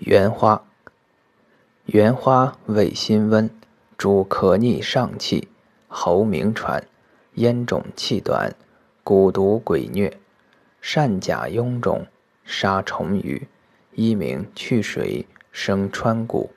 原花，原花味辛温，主咳逆上气、喉鸣喘、咽肿气短、蛊毒鬼疟、善甲臃肿、杀虫鱼，一名去水生川谷。